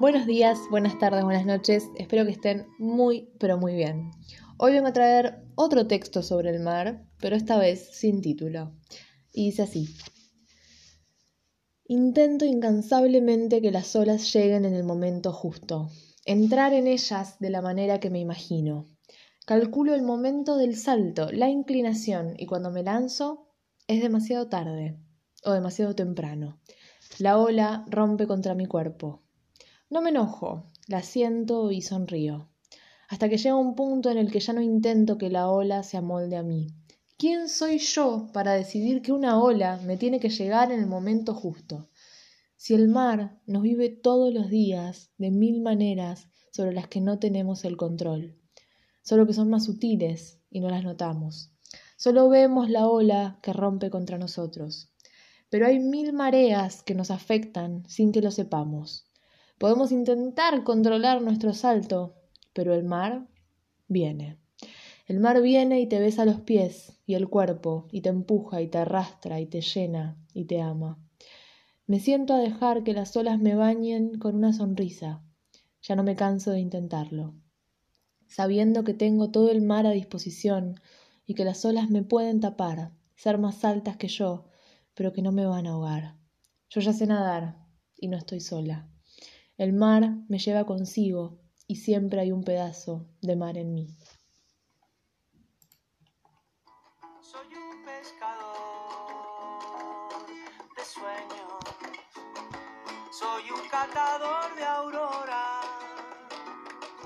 Buenos días, buenas tardes, buenas noches. Espero que estén muy, pero muy bien. Hoy vengo a traer otro texto sobre el mar, pero esta vez sin título. Y dice así. Intento incansablemente que las olas lleguen en el momento justo, entrar en ellas de la manera que me imagino. Calculo el momento del salto, la inclinación, y cuando me lanzo es demasiado tarde o demasiado temprano. La ola rompe contra mi cuerpo. No me enojo, la siento y sonrío, hasta que llega un punto en el que ya no intento que la ola se amolde a mí. ¿Quién soy yo para decidir que una ola me tiene que llegar en el momento justo? Si el mar nos vive todos los días de mil maneras sobre las que no tenemos el control, solo que son más sutiles y no las notamos. Solo vemos la ola que rompe contra nosotros. Pero hay mil mareas que nos afectan sin que lo sepamos. Podemos intentar controlar nuestro salto, pero el mar viene. El mar viene y te besa los pies y el cuerpo, y te empuja y te arrastra y te llena y te ama. Me siento a dejar que las olas me bañen con una sonrisa. Ya no me canso de intentarlo. Sabiendo que tengo todo el mar a disposición y que las olas me pueden tapar, ser más altas que yo, pero que no me van a ahogar. Yo ya sé nadar y no estoy sola. El mar me lleva consigo y siempre hay un pedazo de mar en mí. Soy un pescador de sueños, soy un catador de auroras